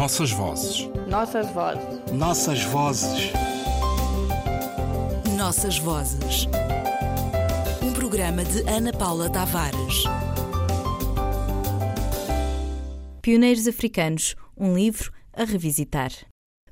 Nossas vozes. Nossas vozes. Nossas vozes. Nossas vozes. Um programa de Ana Paula Tavares. Pioneiros Africanos, um livro a revisitar.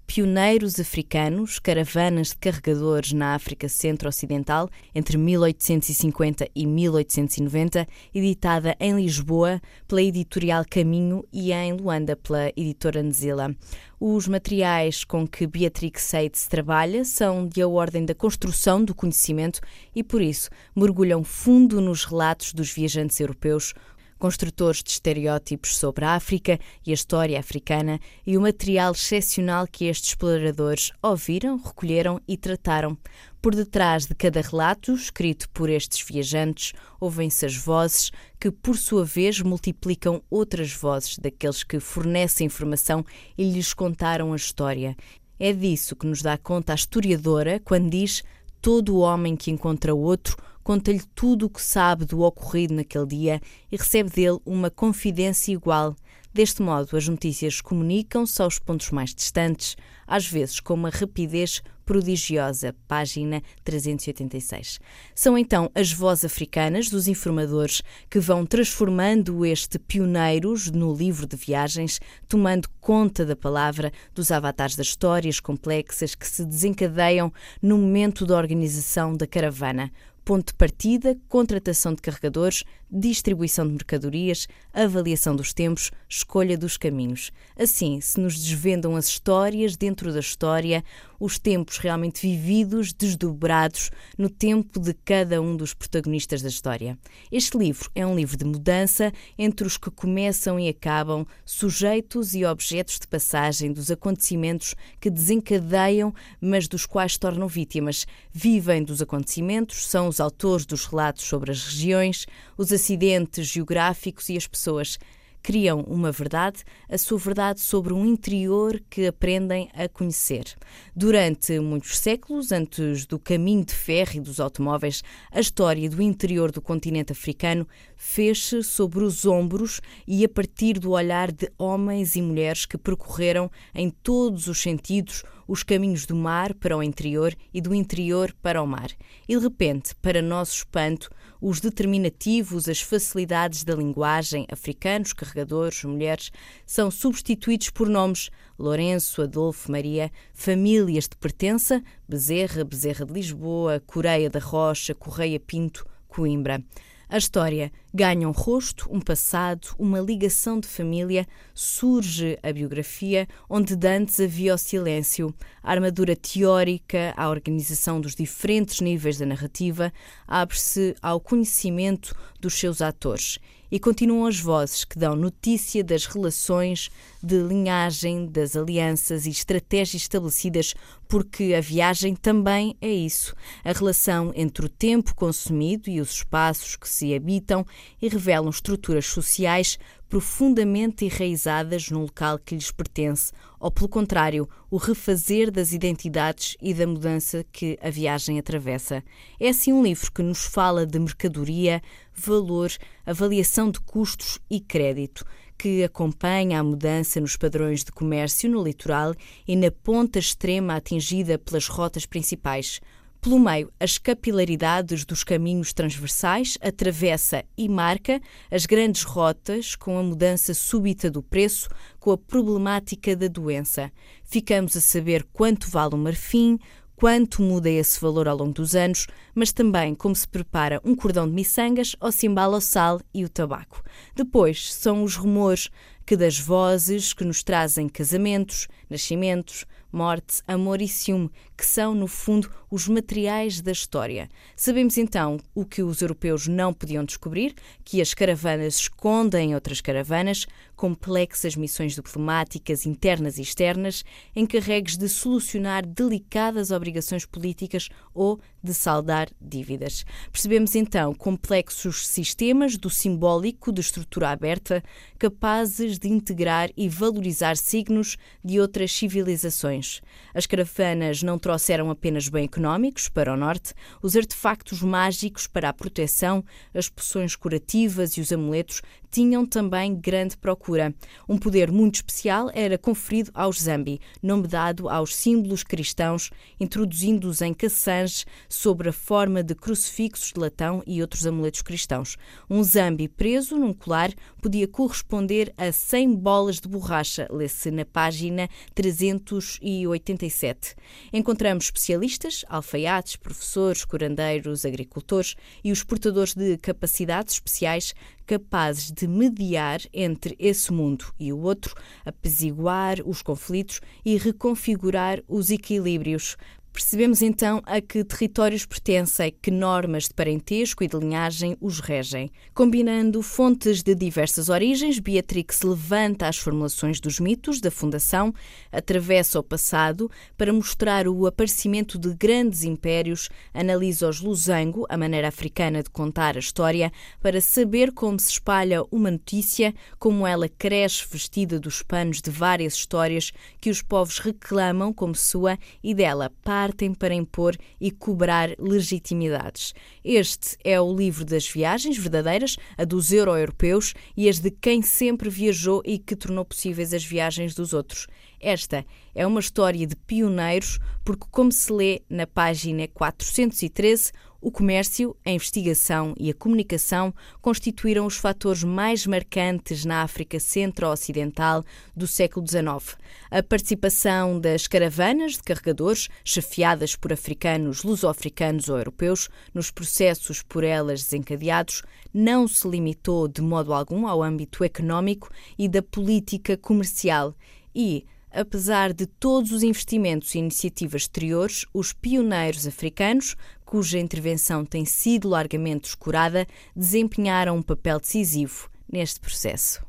Pioneiros Africanos, caravanas de carregadores na África Centro-Ocidental entre 1850 e 1890, editada em Lisboa pela editorial Caminho e em Luanda pela editora Nzela. Os materiais com que Beatrix Seitz trabalha são de a ordem da construção do conhecimento e, por isso, mergulham fundo nos relatos dos viajantes europeus, construtores de estereótipos sobre a África e a história africana e o material excepcional que estes exploradores ouviram, recolheram e trataram. Por detrás de cada relato, escrito por estes viajantes, ouvem-se as vozes que, por sua vez, multiplicam outras vozes daqueles que fornecem informação e lhes contaram a história. É disso que nos dá conta a historiadora quando diz: todo homem que encontra outro conta-lhe tudo o que sabe do ocorrido naquele dia e recebe dele uma confidência igual. Deste modo, as notícias comunicam-se aos pontos mais distantes, às vezes com uma rapidez prodigiosa. Página 386. São então as vozes africanas dos informadores que vão transformando este pioneiros no livro de viagens, tomando conta da palavra dos avatares das histórias complexas que se desencadeiam no momento da organização da caravana ponto de partida, contratação de carregadores, distribuição de mercadorias, avaliação dos tempos, escolha dos caminhos. Assim, se nos desvendam as histórias dentro da história, os tempos realmente vividos, desdobrados no tempo de cada um dos protagonistas da história. Este livro é um livro de mudança entre os que começam e acabam, sujeitos e objetos de passagem dos acontecimentos que desencadeiam, mas dos quais tornam vítimas. Vivem dos acontecimentos, são os autores dos relatos sobre as regiões, os acidentes geográficos e as pessoas criam uma verdade, a sua verdade sobre um interior que aprendem a conhecer. Durante muitos séculos, antes do caminho de ferro e dos automóveis, a história do interior do continente africano fez-se sobre os ombros e a partir do olhar de homens e mulheres que percorreram em todos os sentidos os caminhos do mar para o interior e do interior para o mar. E de repente, para nosso espanto, os determinativos, as facilidades da linguagem, africanos, carregadores, mulheres, são substituídos por nomes Lourenço, Adolfo, Maria, famílias de pertença, Bezerra, Bezerra de Lisboa, Coreia da Rocha, Correia Pinto, Coimbra. A história ganha um rosto, um passado, uma ligação de família, surge a biografia, onde dantes havia o silêncio, a armadura teórica, a organização dos diferentes níveis da narrativa, abre-se ao conhecimento dos seus atores. E continuam as vozes que dão notícia das relações de linhagem, das alianças e estratégias estabelecidas, porque a viagem também é isso, a relação entre o tempo consumido e os espaços que se habitam e revelam estruturas sociais profundamente enraizadas num local que lhes pertence, ou, pelo contrário, o refazer das identidades e da mudança que a viagem atravessa. É assim um livro que nos fala de mercadoria, valor, avaliação de custos e crédito que acompanha a mudança nos padrões de comércio no litoral e na ponta extrema atingida pelas rotas principais. Pelo meio, as capilaridades dos caminhos transversais atravessa e marca as grandes rotas com a mudança súbita do preço, com a problemática da doença. Ficamos a saber quanto vale o marfim, quanto muda esse valor ao longo dos anos, mas também como se prepara um cordão de miçangas ou se embala o sal e o tabaco. Depois são os rumores que das vozes que nos trazem casamentos, nascimentos, morte, amor e ciúme, que são, no fundo, os materiais da história. Sabemos então o que os europeus não podiam descobrir, que as caravanas escondem outras caravanas, complexas missões diplomáticas internas e externas, encarregues de solucionar delicadas obrigações políticas ou de saldar dívidas. Percebemos então complexos sistemas do simbólico de estrutura aberta, capazes de integrar e valorizar signos de outras civilizações. As caravanas não trouxeram apenas bem económicos para o norte, os artefactos mágicos para a proteção, as poções curativas e os amuletos tinham também grande procura. Um poder muito especial era conferido aos zambi, nome dado aos símbolos cristãos, introduzindo-os em caçanges sob a forma de crucifixos de latão e outros amuletos cristãos. Um zambi preso num colar podia corresponder a 100 bolas de borracha, lê-se na página 387. Encontramos especialistas, alfaiates, professores, curandeiros, agricultores e os portadores de capacidades especiais capazes de mediar entre esse mundo e o outro, apaziguar os conflitos e reconfigurar os equilíbrios, Percebemos então a que territórios pertencem, que normas de parentesco e de linhagem os regem. Combinando fontes de diversas origens, Beatrix levanta as formulações dos mitos da fundação, atravessa o passado para mostrar o aparecimento de grandes impérios, analisa os losango, a maneira africana de contar a história, para saber como se espalha uma notícia, como ela cresce vestida dos panos de várias histórias que os povos reclamam como sua e dela para partem para impor e cobrar legitimidades. Este é o livro das viagens verdadeiras, a dos euro-europeus e as de quem sempre viajou e que tornou possíveis as viagens dos outros. Esta é uma história de pioneiros, porque, como se lê na página 413, o comércio, a investigação e a comunicação constituíram os fatores mais marcantes na África centro-ocidental do século XIX. A participação das caravanas de carregadores, chefiadas por africanos, luso-africanos ou europeus, nos processos por elas desencadeados, não se limitou de modo algum ao âmbito económico e da política comercial e, Apesar de todos os investimentos e iniciativas exteriores, os pioneiros africanos, cuja intervenção tem sido largamente escurada, desempenharam um papel decisivo neste processo.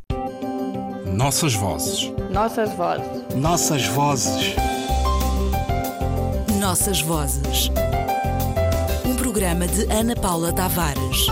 Nossas vozes. Nossas vozes. Nossas vozes. Nossas vozes. Um programa de Ana Paula Tavares.